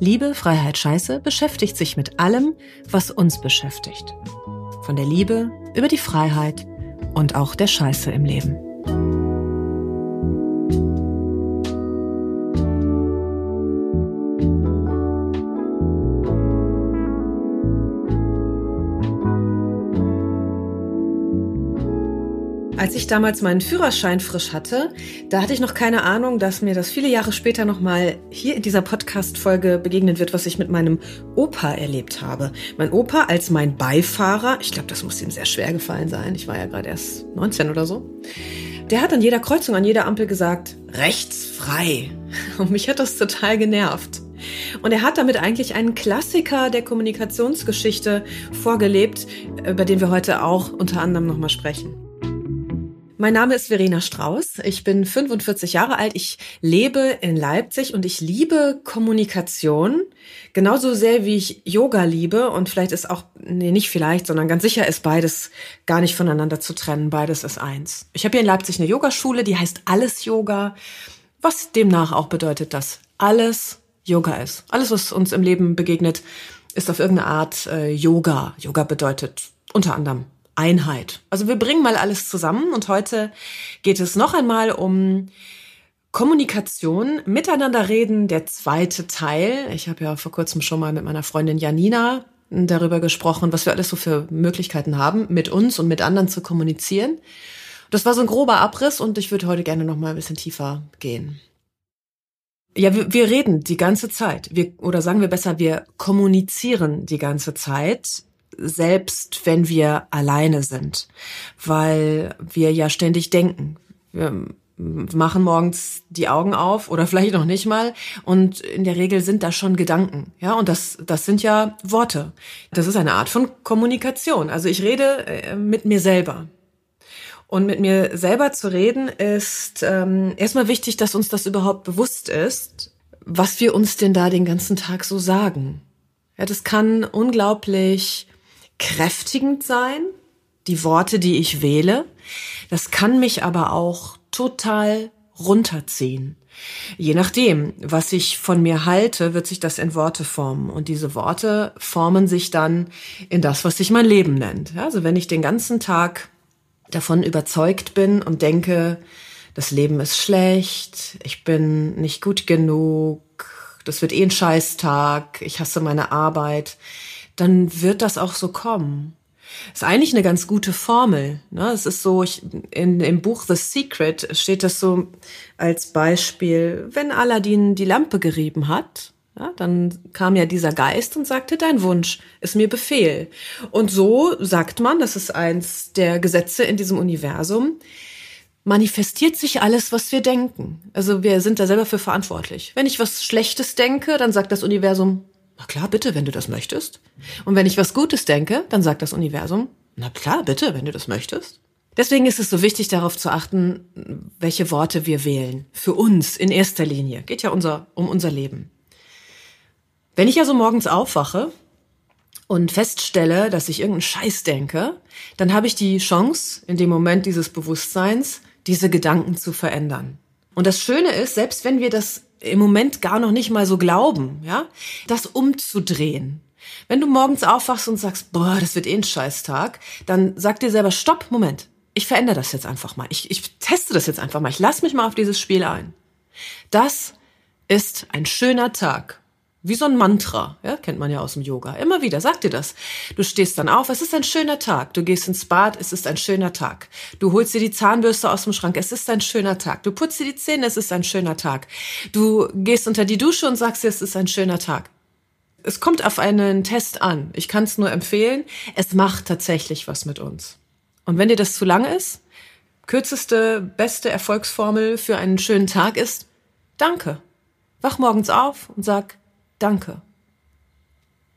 Liebe, Freiheit, Scheiße beschäftigt sich mit allem, was uns beschäftigt. Von der Liebe über die Freiheit und auch der Scheiße im Leben. Als ich damals meinen Führerschein frisch hatte, da hatte ich noch keine Ahnung, dass mir das viele Jahre später nochmal hier in dieser Podcast-Folge begegnen wird, was ich mit meinem Opa erlebt habe. Mein Opa als mein Beifahrer, ich glaube, das muss ihm sehr schwer gefallen sein. Ich war ja gerade erst 19 oder so. Der hat an jeder Kreuzung, an jeder Ampel gesagt, rechts frei. Und mich hat das total genervt. Und er hat damit eigentlich einen Klassiker der Kommunikationsgeschichte vorgelebt, über den wir heute auch unter anderem nochmal sprechen. Mein Name ist Verena Strauß. Ich bin 45 Jahre alt. Ich lebe in Leipzig und ich liebe Kommunikation genauso sehr wie ich Yoga liebe. Und vielleicht ist auch, nee, nicht vielleicht, sondern ganz sicher ist beides gar nicht voneinander zu trennen. Beides ist eins. Ich habe hier in Leipzig eine Yogaschule, die heißt Alles Yoga, was demnach auch bedeutet, dass alles Yoga ist. Alles, was uns im Leben begegnet, ist auf irgendeine Art äh, Yoga. Yoga bedeutet unter anderem Einheit. Also wir bringen mal alles zusammen und heute geht es noch einmal um Kommunikation, miteinander reden, der zweite Teil. Ich habe ja vor kurzem schon mal mit meiner Freundin Janina darüber gesprochen, was wir alles so für Möglichkeiten haben, mit uns und mit anderen zu kommunizieren. Das war so ein grober Abriss und ich würde heute gerne noch mal ein bisschen tiefer gehen. Ja, wir, wir reden die ganze Zeit. Wir, oder sagen wir besser, wir kommunizieren die ganze Zeit selbst wenn wir alleine sind, weil wir ja ständig denken. Wir machen morgens die Augen auf oder vielleicht noch nicht mal und in der Regel sind da schon Gedanken, ja, und das das sind ja Worte. Das ist eine Art von Kommunikation. Also ich rede äh, mit mir selber. Und mit mir selber zu reden ist ähm, erstmal wichtig, dass uns das überhaupt bewusst ist, was wir uns denn da den ganzen Tag so sagen. Ja, das kann unglaublich kräftigend sein, die Worte, die ich wähle. Das kann mich aber auch total runterziehen. Je nachdem, was ich von mir halte, wird sich das in Worte formen. Und diese Worte formen sich dann in das, was sich mein Leben nennt. Also wenn ich den ganzen Tag davon überzeugt bin und denke, das Leben ist schlecht, ich bin nicht gut genug, das wird eh ein Scheißtag, ich hasse meine Arbeit, dann wird das auch so kommen. Ist eigentlich eine ganz gute Formel. Ne? Es ist so, ich, in, im Buch The Secret steht das so als Beispiel, wenn Aladdin die Lampe gerieben hat, ja, dann kam ja dieser Geist und sagte, dein Wunsch ist mir Befehl. Und so sagt man, das ist eins der Gesetze in diesem Universum, manifestiert sich alles, was wir denken. Also wir sind da selber für verantwortlich. Wenn ich was Schlechtes denke, dann sagt das Universum, na klar, bitte, wenn du das möchtest. Und wenn ich was Gutes denke, dann sagt das Universum, na klar, bitte, wenn du das möchtest. Deswegen ist es so wichtig, darauf zu achten, welche Worte wir wählen. Für uns in erster Linie. Geht ja unser, um unser Leben. Wenn ich also morgens aufwache und feststelle, dass ich irgendeinen Scheiß denke, dann habe ich die Chance, in dem Moment dieses Bewusstseins, diese Gedanken zu verändern. Und das Schöne ist, selbst wenn wir das im Moment gar noch nicht mal so glauben, ja, das umzudrehen. Wenn du morgens aufwachst und sagst, boah, das wird eh ein Scheißtag, dann sag dir selber, stopp, Moment, ich verändere das jetzt einfach mal. Ich, ich teste das jetzt einfach mal. Ich lass mich mal auf dieses Spiel ein. Das ist ein schöner Tag. Wie so ein Mantra, ja, kennt man ja aus dem Yoga. Immer wieder, sag dir das. Du stehst dann auf, es ist ein schöner Tag. Du gehst ins Bad, es ist ein schöner Tag. Du holst dir die Zahnbürste aus dem Schrank, es ist ein schöner Tag. Du putzt dir die Zähne, es ist ein schöner Tag. Du gehst unter die Dusche und sagst dir, es ist ein schöner Tag. Es kommt auf einen Test an. Ich kann es nur empfehlen. Es macht tatsächlich was mit uns. Und wenn dir das zu lang ist, kürzeste, beste Erfolgsformel für einen schönen Tag ist, danke. Wach morgens auf und sag, Danke.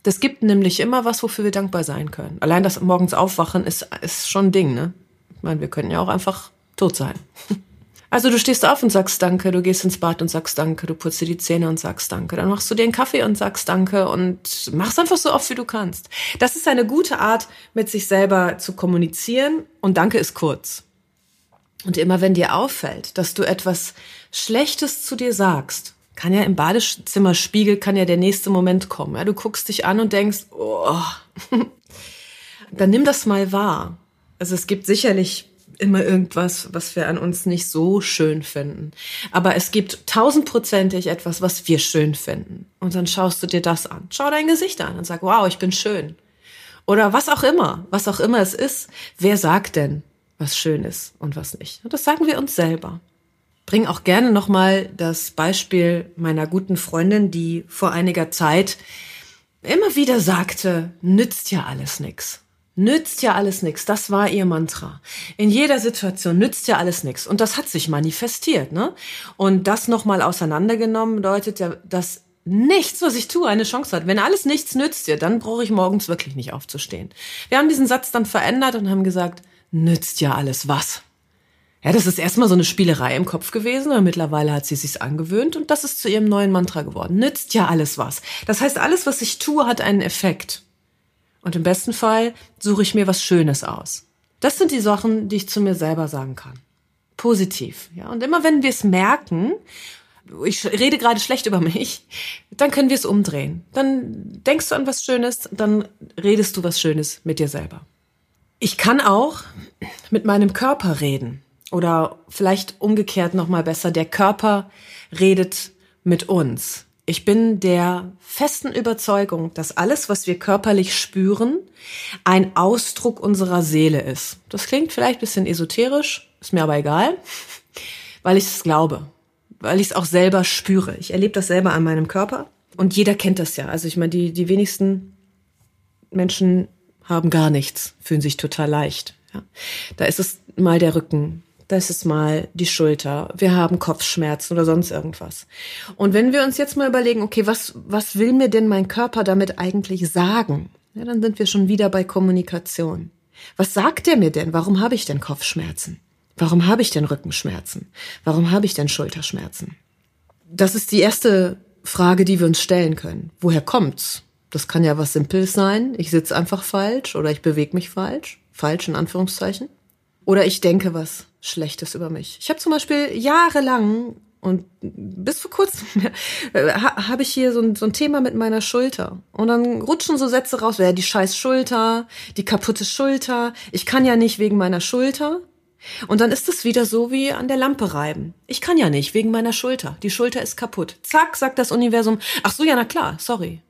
Das gibt nämlich immer was, wofür wir dankbar sein können. Allein das morgens aufwachen ist, ist schon ein Ding, ne? Ich meine, wir könnten ja auch einfach tot sein. Also du stehst auf und sagst Danke, du gehst ins Bad und sagst Danke, du putzt dir die Zähne und sagst Danke, dann machst du dir einen Kaffee und sagst Danke und machst einfach so oft, wie du kannst. Das ist eine gute Art, mit sich selber zu kommunizieren und Danke ist kurz. Und immer wenn dir auffällt, dass du etwas Schlechtes zu dir sagst, kann ja im Badezimmerspiegel, kann ja der nächste Moment kommen. Ja, du guckst dich an und denkst, oh, dann nimm das mal wahr. Also es gibt sicherlich immer irgendwas, was wir an uns nicht so schön finden. Aber es gibt tausendprozentig etwas, was wir schön finden. Und dann schaust du dir das an. Schau dein Gesicht an und sag, wow, ich bin schön. Oder was auch immer, was auch immer es ist. Wer sagt denn, was schön ist und was nicht? Und das sagen wir uns selber bring auch gerne nochmal das Beispiel meiner guten Freundin, die vor einiger Zeit immer wieder sagte, nützt ja alles nix. Nützt ja alles nix. Das war ihr Mantra. In jeder Situation nützt ja alles nix. Und das hat sich manifestiert, ne? Und das nochmal auseinandergenommen bedeutet ja, dass nichts, was ich tue, eine Chance hat. Wenn alles nichts nützt dir, dann brauche ich morgens wirklich nicht aufzustehen. Wir haben diesen Satz dann verändert und haben gesagt, nützt ja alles was. Ja, das ist erstmal so eine Spielerei im Kopf gewesen, aber mittlerweile hat sie sich's angewöhnt und das ist zu ihrem neuen Mantra geworden. Nützt ja alles was. Das heißt, alles, was ich tue, hat einen Effekt. Und im besten Fall suche ich mir was Schönes aus. Das sind die Sachen, die ich zu mir selber sagen kann. Positiv, ja. Und immer wenn wir es merken, ich rede gerade schlecht über mich, dann können wir es umdrehen. Dann denkst du an was Schönes, dann redest du was Schönes mit dir selber. Ich kann auch mit meinem Körper reden. Oder vielleicht umgekehrt nochmal besser, der Körper redet mit uns. Ich bin der festen Überzeugung, dass alles, was wir körperlich spüren, ein Ausdruck unserer Seele ist. Das klingt vielleicht bisschen esoterisch, ist mir aber egal, weil ich es glaube, weil ich es auch selber spüre. Ich erlebe das selber an meinem Körper und jeder kennt das ja. Also ich meine, die, die wenigsten Menschen haben gar nichts, fühlen sich total leicht. Ja. Da ist es mal der Rücken, das ist mal die Schulter, wir haben Kopfschmerzen oder sonst irgendwas. Und wenn wir uns jetzt mal überlegen, okay, was, was will mir denn mein Körper damit eigentlich sagen? Ja, dann sind wir schon wieder bei Kommunikation. Was sagt er mir denn? Warum habe ich denn Kopfschmerzen? Warum habe ich denn Rückenschmerzen? Warum habe ich denn Schulterschmerzen? Das ist die erste Frage, die wir uns stellen können. Woher kommt's? Das kann ja was Simples sein. Ich sitze einfach falsch oder ich bewege mich falsch. Falsch in Anführungszeichen. Oder ich denke was Schlechtes über mich. Ich habe zum Beispiel jahrelang und bis vor kurzem äh, habe ich hier so ein, so ein Thema mit meiner Schulter. Und dann rutschen so Sätze raus, ja, die scheiß Schulter, die kaputte Schulter, ich kann ja nicht wegen meiner Schulter. Und dann ist es wieder so wie an der Lampe reiben. Ich kann ja nicht wegen meiner Schulter. Die Schulter ist kaputt. Zack, sagt das Universum. Ach so, ja, na klar, sorry.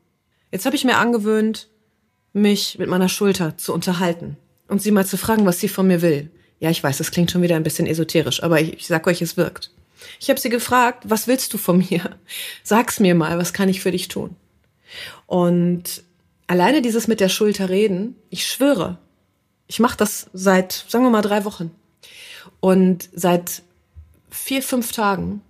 Jetzt habe ich mir angewöhnt, mich mit meiner Schulter zu unterhalten und sie mal zu fragen, was sie von mir will. Ja, ich weiß, das klingt schon wieder ein bisschen esoterisch, aber ich, ich sag euch, es wirkt. Ich habe sie gefragt, was willst du von mir? Sag's mir mal, was kann ich für dich tun? Und alleine dieses mit der Schulter reden, ich schwöre, ich mache das seit, sagen wir mal, drei Wochen. Und seit vier, fünf Tagen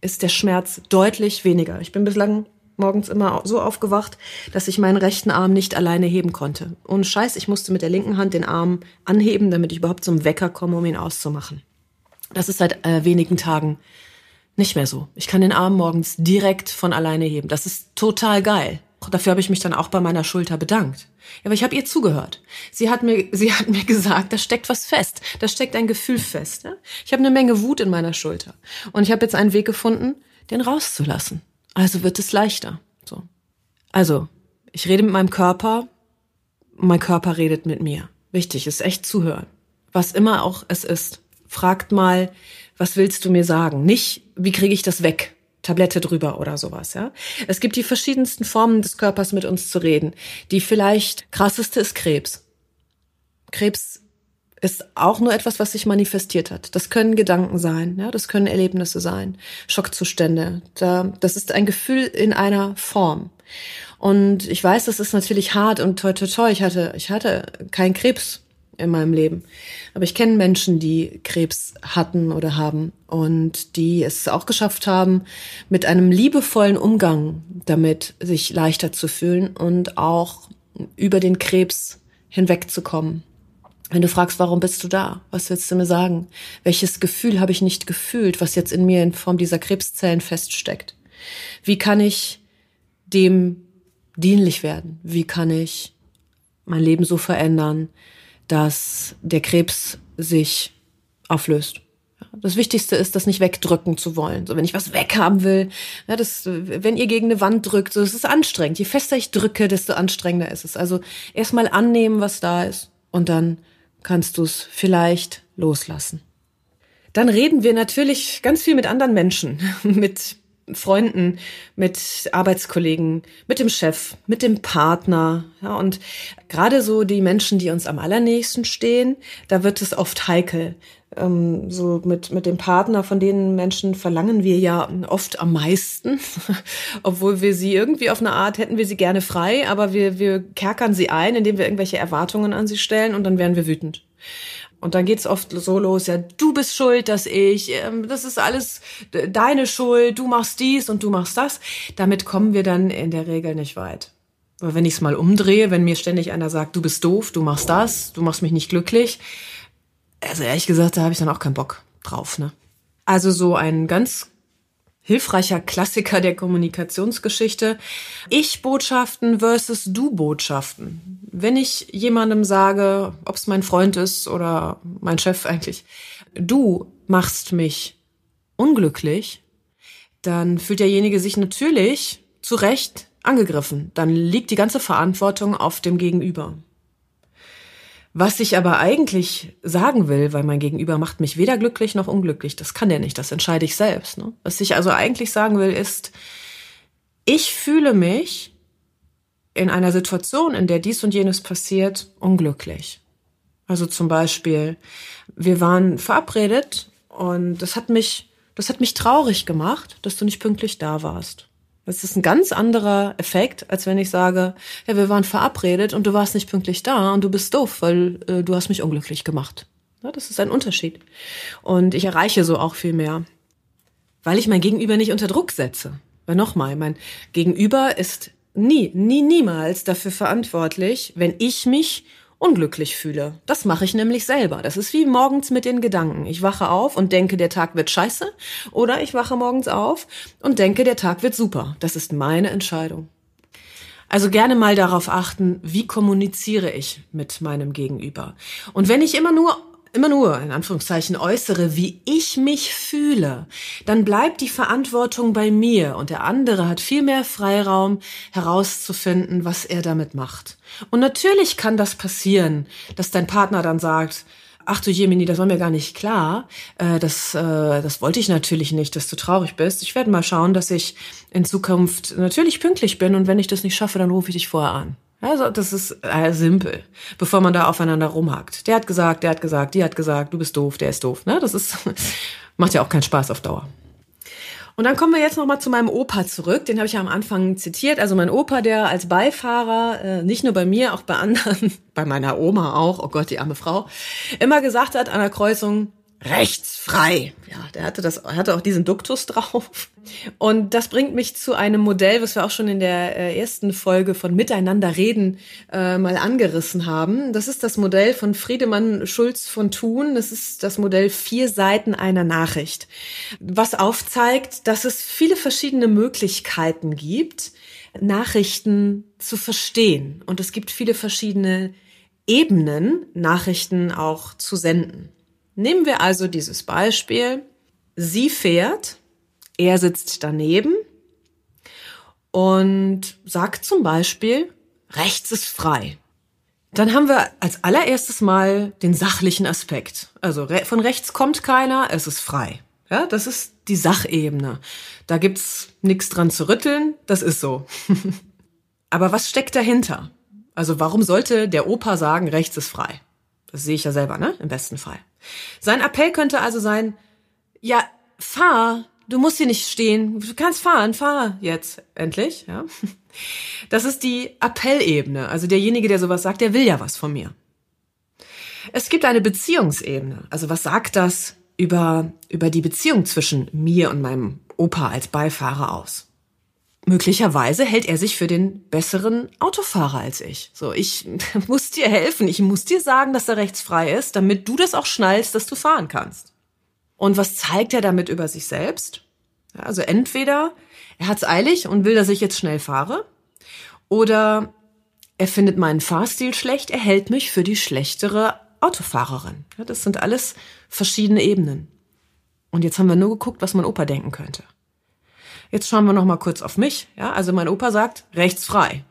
ist der Schmerz deutlich weniger. Ich bin bislang morgens immer so aufgewacht, dass ich meinen rechten Arm nicht alleine heben konnte. Ohne Scheiß, ich musste mit der linken Hand den Arm anheben, damit ich überhaupt zum Wecker komme, um ihn auszumachen. Das ist seit äh, wenigen Tagen nicht mehr so. Ich kann den Arm morgens direkt von alleine heben. Das ist total geil. Dafür habe ich mich dann auch bei meiner Schulter bedankt. Ja, aber ich habe ihr zugehört. Sie hat mir, sie hat mir gesagt, da steckt was fest. Da steckt ein Gefühl fest. Ja? Ich habe eine Menge Wut in meiner Schulter. Und ich habe jetzt einen Weg gefunden, den rauszulassen. Also wird es leichter. So. Also, ich rede mit meinem Körper, mein Körper redet mit mir. Wichtig ist echt zuhören. Was immer auch es ist. Fragt mal, was willst du mir sagen? Nicht, wie kriege ich das weg? Tablette drüber oder sowas, ja. Es gibt die verschiedensten Formen des Körpers mit uns zu reden. Die vielleicht krasseste ist Krebs. Krebs ist auch nur etwas, was sich manifestiert hat. Das können Gedanken sein, ja, das können Erlebnisse sein, Schockzustände. Da, das ist ein Gefühl in einer Form. Und ich weiß, das ist natürlich hart und toi toi toi. Ich hatte, ich hatte keinen Krebs in meinem Leben. Aber ich kenne Menschen, die Krebs hatten oder haben und die es auch geschafft haben, mit einem liebevollen Umgang damit sich leichter zu fühlen und auch über den Krebs hinwegzukommen. Wenn du fragst, warum bist du da? Was willst du mir sagen? Welches Gefühl habe ich nicht gefühlt, was jetzt in mir in Form dieser Krebszellen feststeckt? Wie kann ich dem dienlich werden? Wie kann ich mein Leben so verändern, dass der Krebs sich auflöst? Das Wichtigste ist, das nicht wegdrücken zu wollen. So, wenn ich was weghaben will, ja, das, wenn ihr gegen eine Wand drückt, so, es ist anstrengend. Je fester ich drücke, desto anstrengender ist es. Also erstmal annehmen, was da ist und dann kannst du es vielleicht loslassen. Dann reden wir natürlich ganz viel mit anderen Menschen, mit Freunden, mit Arbeitskollegen, mit dem Chef, mit dem Partner. Ja, und gerade so die Menschen, die uns am allernächsten stehen, da wird es oft heikel. Ähm, so mit, mit dem Partner von den Menschen verlangen wir ja oft am meisten, obwohl wir sie irgendwie auf eine Art hätten wir sie gerne frei, aber wir, wir kerkern sie ein, indem wir irgendwelche Erwartungen an sie stellen und dann werden wir wütend. Und dann geht's oft so los, ja, du bist schuld, dass ich, ähm, das ist alles deine Schuld, du machst dies und du machst das. Damit kommen wir dann in der Regel nicht weit. Aber wenn ich es mal umdrehe, wenn mir ständig einer sagt, du bist doof, du machst das, du machst mich nicht glücklich, also ehrlich gesagt, da habe ich dann auch keinen Bock drauf. Ne? Also so ein ganz hilfreicher Klassiker der Kommunikationsgeschichte. Ich-Botschaften versus Du-Botschaften. Wenn ich jemandem sage, ob es mein Freund ist oder mein Chef eigentlich, du machst mich unglücklich, dann fühlt derjenige sich natürlich zu Recht angegriffen. Dann liegt die ganze Verantwortung auf dem Gegenüber. Was ich aber eigentlich sagen will, weil mein Gegenüber macht mich weder glücklich noch unglücklich, das kann der nicht, das entscheide ich selbst. Ne? Was ich also eigentlich sagen will, ist, ich fühle mich in einer Situation, in der dies und jenes passiert, unglücklich. Also zum Beispiel, wir waren verabredet und das hat mich, das hat mich traurig gemacht, dass du nicht pünktlich da warst. Das ist ein ganz anderer Effekt, als wenn ich sage, ja, wir waren verabredet und du warst nicht pünktlich da und du bist doof, weil äh, du hast mich unglücklich gemacht. Ja, das ist ein Unterschied. Und ich erreiche so auch viel mehr, weil ich mein Gegenüber nicht unter Druck setze. Weil nochmal, mein Gegenüber ist nie, nie, niemals dafür verantwortlich, wenn ich mich unglücklich fühle. Das mache ich nämlich selber. Das ist wie morgens mit den Gedanken. Ich wache auf und denke, der Tag wird scheiße. Oder ich wache morgens auf und denke, der Tag wird super. Das ist meine Entscheidung. Also gerne mal darauf achten, wie kommuniziere ich mit meinem Gegenüber. Und wenn ich immer nur immer nur in Anführungszeichen äußere, wie ich mich fühle, dann bleibt die Verantwortung bei mir und der andere hat viel mehr Freiraum herauszufinden, was er damit macht. Und natürlich kann das passieren, dass dein Partner dann sagt, ach du Jemini, das war mir gar nicht klar. Äh, das, äh, das wollte ich natürlich nicht, dass du traurig bist. Ich werde mal schauen, dass ich in Zukunft natürlich pünktlich bin und wenn ich das nicht schaffe, dann rufe ich dich vorher an. Also das ist äh, simpel, bevor man da aufeinander rumhackt. Der hat gesagt, der hat gesagt, die hat gesagt, du bist doof, der ist doof. Ne? Das ist macht ja auch keinen Spaß auf Dauer. Und dann kommen wir jetzt noch mal zu meinem Opa zurück. Den habe ich ja am Anfang zitiert. Also mein Opa, der als Beifahrer äh, nicht nur bei mir, auch bei anderen, bei meiner Oma auch, oh Gott, die arme Frau, immer gesagt hat an der Kreuzung, rechtsfrei. Ja, der hatte das, hatte auch diesen Duktus drauf. Und das bringt mich zu einem Modell, was wir auch schon in der äh, ersten Folge von Miteinander reden äh, mal angerissen haben. Das ist das Modell von Friedemann Schulz von Thun. Das ist das Modell vier Seiten einer Nachricht, was aufzeigt, dass es viele verschiedene Möglichkeiten gibt, Nachrichten zu verstehen. Und es gibt viele verschiedene Ebenen, Nachrichten auch zu senden. Nehmen wir also dieses Beispiel. Sie fährt, er sitzt daneben und sagt zum Beispiel, rechts ist frei. Dann haben wir als allererstes mal den sachlichen Aspekt. Also von rechts kommt keiner, es ist frei. Ja, das ist die Sachebene. Da gibt's nichts dran zu rütteln, das ist so. Aber was steckt dahinter? Also warum sollte der Opa sagen, rechts ist frei? Das sehe ich ja selber, ne? Im besten Fall. Sein Appell könnte also sein, ja, fahr, du musst hier nicht stehen, du kannst fahren, fahr jetzt, endlich, ja. Das ist die Appellebene, also derjenige, der sowas sagt, der will ja was von mir. Es gibt eine Beziehungsebene. Also was sagt das über, über die Beziehung zwischen mir und meinem Opa als Beifahrer aus? Möglicherweise hält er sich für den besseren Autofahrer als ich. So, ich muss dir helfen. Ich muss dir sagen, dass er rechtsfrei ist, damit du das auch schnallst, dass du fahren kannst. Und was zeigt er damit über sich selbst? Also entweder er hat's eilig und will, dass ich jetzt schnell fahre, oder er findet meinen Fahrstil schlecht, er hält mich für die schlechtere Autofahrerin. Ja, das sind alles verschiedene Ebenen. Und jetzt haben wir nur geguckt, was mein Opa denken könnte. Jetzt schauen wir noch mal kurz auf mich. Ja, also mein Opa sagt rechtsfrei.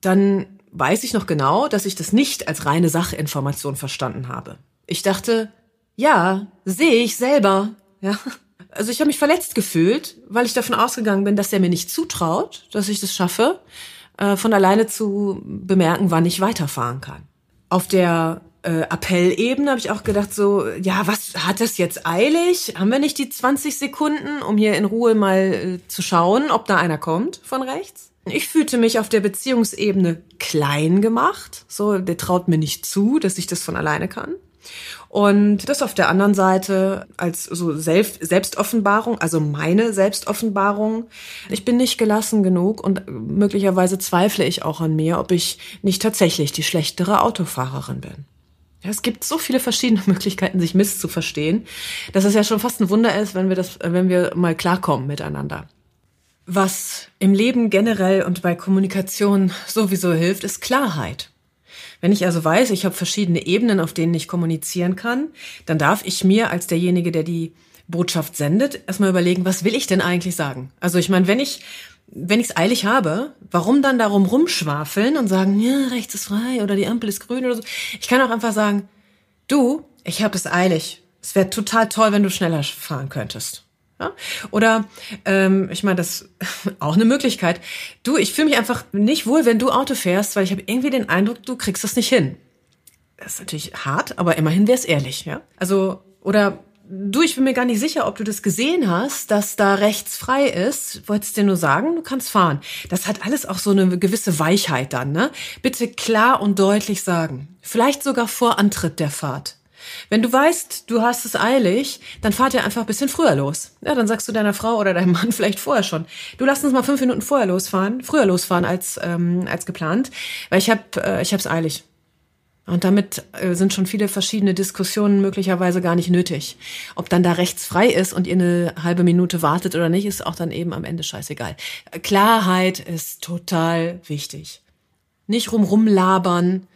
Dann weiß ich noch genau, dass ich das nicht als reine Sachinformation verstanden habe. Ich dachte, ja, sehe ich selber. Ja, also ich habe mich verletzt gefühlt, weil ich davon ausgegangen bin, dass er mir nicht zutraut, dass ich das schaffe, äh, von alleine zu bemerken, wann ich weiterfahren kann. Auf der äh, Appellebene habe ich auch gedacht, so, ja, was hat das jetzt eilig? Haben wir nicht die 20 Sekunden, um hier in Ruhe mal äh, zu schauen, ob da einer kommt von rechts? Ich fühlte mich auf der Beziehungsebene klein gemacht. So, der traut mir nicht zu, dass ich das von alleine kann. Und das auf der anderen Seite als so Selbst Selbstoffenbarung, also meine Selbstoffenbarung. Ich bin nicht gelassen genug und möglicherweise zweifle ich auch an mir, ob ich nicht tatsächlich die schlechtere Autofahrerin bin. Es gibt so viele verschiedene Möglichkeiten, sich misszuverstehen, dass es ja schon fast ein Wunder ist, wenn wir das, wenn wir mal klarkommen miteinander. Was im Leben generell und bei Kommunikation sowieso hilft, ist Klarheit. Wenn ich also weiß, ich habe verschiedene Ebenen, auf denen ich kommunizieren kann, dann darf ich mir als derjenige, der die Botschaft sendet, erstmal überlegen, was will ich denn eigentlich sagen? Also ich meine, wenn ich wenn ich es eilig habe, warum dann darum rumschwafeln und sagen, ja, rechts ist frei oder die Ampel ist grün oder so? Ich kann auch einfach sagen, du, ich habe es eilig. Es wäre total toll, wenn du schneller fahren könntest. Ja? Oder ähm, ich meine, das auch eine Möglichkeit. Du, ich fühle mich einfach nicht wohl, wenn du Auto fährst, weil ich habe irgendwie den Eindruck, du kriegst das nicht hin. Das ist natürlich hart, aber immerhin wäre es ehrlich, ja. Also oder du, ich bin mir gar nicht sicher, ob du das gesehen hast, dass da rechts frei ist. Wolltest dir nur sagen, du kannst fahren. Das hat alles auch so eine gewisse Weichheit dann, ne? Bitte klar und deutlich sagen. Vielleicht sogar vor Antritt der Fahrt. Wenn du weißt, du hast es eilig, dann fahrt ihr einfach ein bisschen früher los. Ja, dann sagst du deiner Frau oder deinem Mann vielleicht vorher schon. Du lass uns mal fünf Minuten vorher losfahren, früher losfahren als ähm, als geplant, weil ich habe äh, ich hab's eilig. Und damit äh, sind schon viele verschiedene Diskussionen möglicherweise gar nicht nötig. Ob dann da rechts frei ist und ihr eine halbe Minute wartet oder nicht, ist auch dann eben am Ende scheißegal. Klarheit ist total wichtig. Nicht rumrum labern,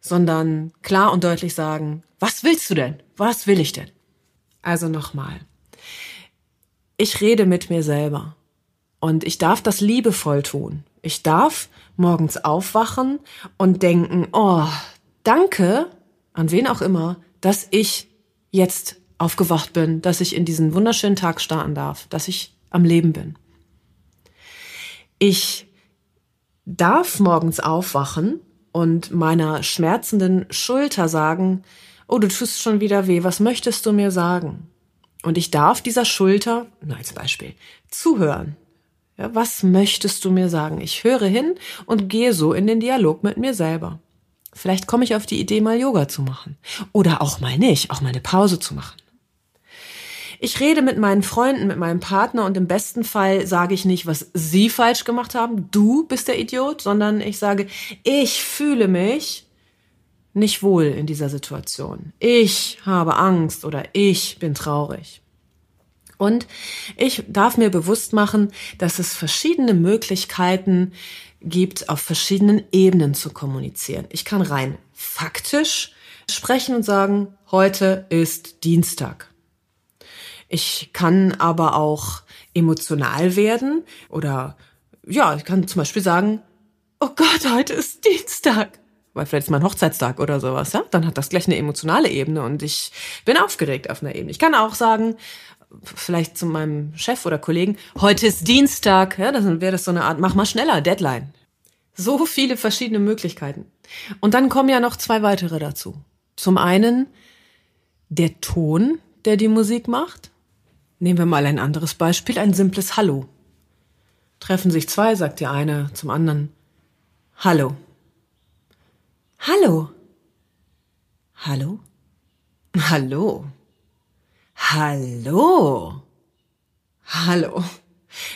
sondern klar und deutlich sagen, was willst du denn? Was will ich denn? Also nochmal. Ich rede mit mir selber. Und ich darf das liebevoll tun. Ich darf morgens aufwachen und denken, oh, danke, an wen auch immer, dass ich jetzt aufgewacht bin, dass ich in diesen wunderschönen Tag starten darf, dass ich am Leben bin. Ich darf morgens aufwachen und meiner schmerzenden Schulter sagen, oh, du tust schon wieder weh, was möchtest du mir sagen? Und ich darf dieser Schulter, nur als Beispiel, zuhören. Ja, was möchtest du mir sagen? Ich höre hin und gehe so in den Dialog mit mir selber. Vielleicht komme ich auf die Idee, mal Yoga zu machen. Oder auch mal nicht, auch mal eine Pause zu machen. Ich rede mit meinen Freunden, mit meinem Partner und im besten Fall sage ich nicht, was sie falsch gemacht haben, du bist der Idiot, sondern ich sage, ich fühle mich nicht wohl in dieser Situation. Ich habe Angst oder ich bin traurig. Und ich darf mir bewusst machen, dass es verschiedene Möglichkeiten gibt, auf verschiedenen Ebenen zu kommunizieren. Ich kann rein faktisch sprechen und sagen, heute ist Dienstag. Ich kann aber auch emotional werden oder ja, ich kann zum Beispiel sagen, oh Gott, heute ist Dienstag weil vielleicht ist mein Hochzeitstag oder sowas, ja, dann hat das gleich eine emotionale Ebene und ich bin aufgeregt auf einer Ebene. Ich kann auch sagen, vielleicht zu meinem Chef oder Kollegen, heute ist Dienstag, ja, dann wäre das so eine Art, mach mal schneller, Deadline. So viele verschiedene Möglichkeiten. Und dann kommen ja noch zwei weitere dazu. Zum einen der Ton, der die Musik macht. Nehmen wir mal ein anderes Beispiel, ein simples Hallo. Treffen sich zwei, sagt die eine zum anderen Hallo. Hallo. Hallo? Hallo? Hallo? Hallo?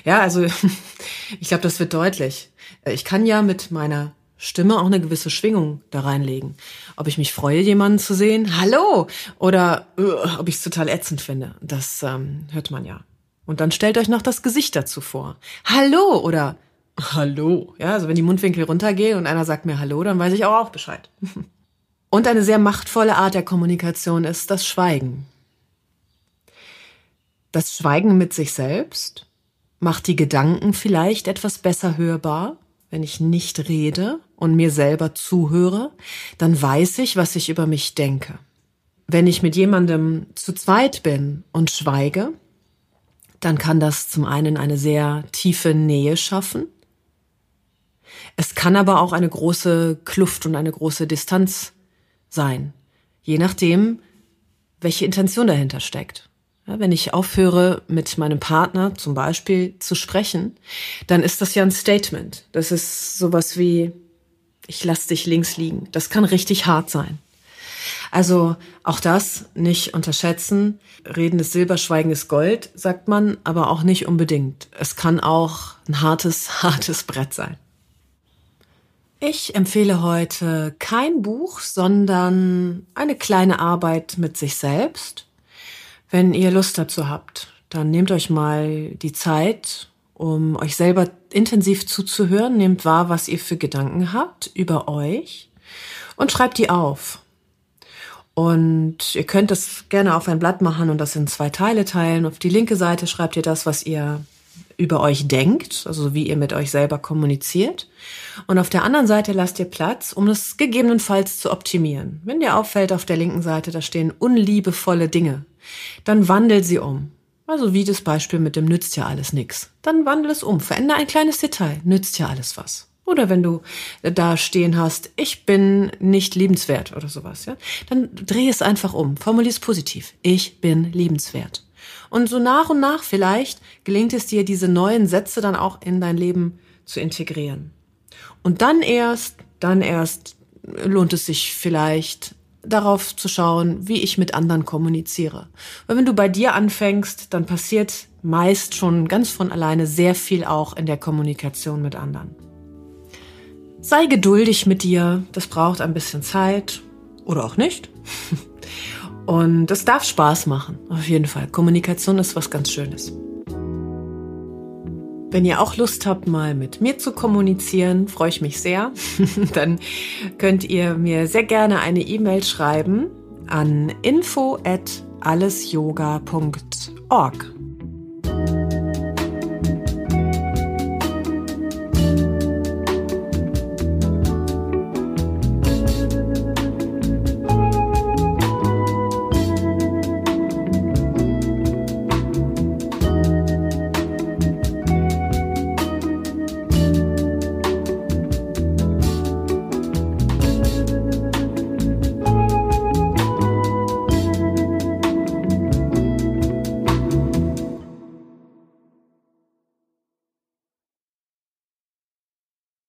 Ja, also ich glaube, das wird deutlich. Ich kann ja mit meiner Stimme auch eine gewisse Schwingung da reinlegen. Ob ich mich freue, jemanden zu sehen, hallo, oder uh, ob ich es total ätzend finde, das ähm, hört man ja. Und dann stellt euch noch das Gesicht dazu vor. Hallo oder Hallo. Ja, also wenn die Mundwinkel runtergehen und einer sagt mir Hallo, dann weiß ich auch, auch Bescheid. Und eine sehr machtvolle Art der Kommunikation ist das Schweigen. Das Schweigen mit sich selbst macht die Gedanken vielleicht etwas besser hörbar. Wenn ich nicht rede und mir selber zuhöre, dann weiß ich, was ich über mich denke. Wenn ich mit jemandem zu zweit bin und schweige, dann kann das zum einen eine sehr tiefe Nähe schaffen. Es kann aber auch eine große Kluft und eine große Distanz sein, je nachdem, welche Intention dahinter steckt. Ja, wenn ich aufhöre, mit meinem Partner zum Beispiel zu sprechen, dann ist das ja ein Statement. Das ist sowas wie, ich lass dich links liegen. Das kann richtig hart sein. Also auch das nicht unterschätzen. Reden ist Silber, Schweigen ist Gold, sagt man, aber auch nicht unbedingt. Es kann auch ein hartes, hartes Brett sein. Ich empfehle heute kein Buch, sondern eine kleine Arbeit mit sich selbst wenn ihr Lust dazu habt, dann nehmt euch mal die Zeit, um euch selber intensiv zuzuhören, nehmt wahr, was ihr für Gedanken habt über euch und schreibt die auf. Und ihr könnt das gerne auf ein Blatt machen und das in zwei Teile teilen. Auf die linke Seite schreibt ihr das, was ihr über euch denkt, also wie ihr mit euch selber kommuniziert. Und auf der anderen Seite lasst ihr Platz, um es gegebenenfalls zu optimieren. Wenn dir auffällt, auf der linken Seite, da stehen unliebevolle Dinge, dann wandel sie um. Also wie das Beispiel mit dem nützt ja alles nix. Dann wandel es um, verändere ein kleines Detail, nützt ja alles was. Oder wenn du da stehen hast, ich bin nicht liebenswert oder sowas, ja, dann dreh es einfach um, formulier es positiv. Ich bin liebenswert. Und so nach und nach vielleicht gelingt es dir, diese neuen Sätze dann auch in dein Leben zu integrieren. Und dann erst, dann erst lohnt es sich vielleicht darauf zu schauen, wie ich mit anderen kommuniziere. Weil wenn du bei dir anfängst, dann passiert meist schon ganz von alleine sehr viel auch in der Kommunikation mit anderen. Sei geduldig mit dir, das braucht ein bisschen Zeit oder auch nicht. Und es darf Spaß machen, auf jeden Fall. Kommunikation ist was ganz Schönes. Wenn ihr auch Lust habt, mal mit mir zu kommunizieren, freue ich mich sehr. Dann könnt ihr mir sehr gerne eine E-Mail schreiben an info at allesyoga.org.